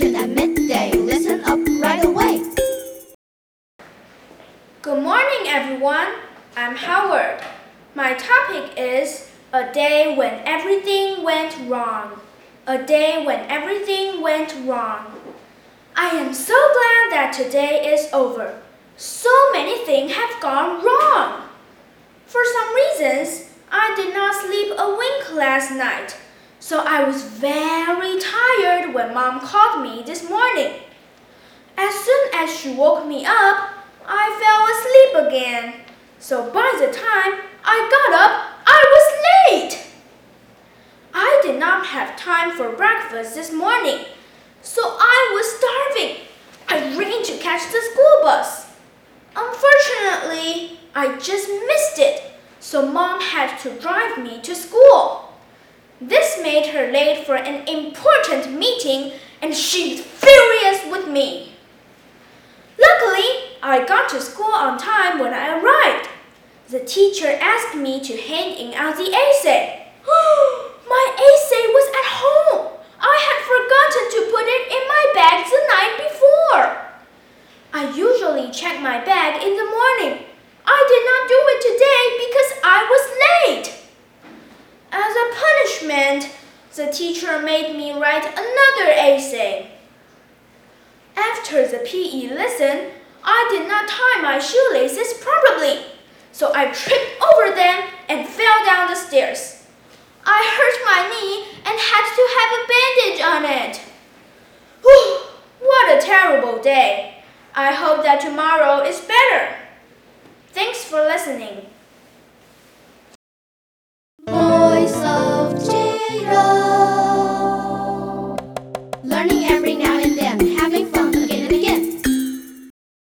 at midday. Listen up right away. Good morning, everyone. I'm Howard. My topic is a day when everything went wrong. A day when everything went wrong. I am so glad that today is over. So many things have gone wrong. For some reasons, I did not sleep a wink last night so I was very tired when Mom called me this morning. As soon as she woke me up, I fell asleep again. So by the time I got up, I was late. I did not have time for breakfast this morning, so I was starving. I ran to catch the school bus. Unfortunately, I just missed it, so mom had to drive me to school. This made her late for an important meeting and she's furious with me. Luckily, I got to school on time when I arrived. The teacher asked me to hand in out the essay. my essay was at home. I had forgotten to put it in my bag the night before. I usually check my bag in the morning. I did not do it today because I was late. As a punishment, the teacher made me write another essay. After the PE lesson, I did not tie my shoelaces properly, so I tripped over them and fell down the stairs. I hurt my knee and had to have a bandage on it. Whew, what a terrible day. I hope that tomorrow is better. Thanks for listening. learning every night.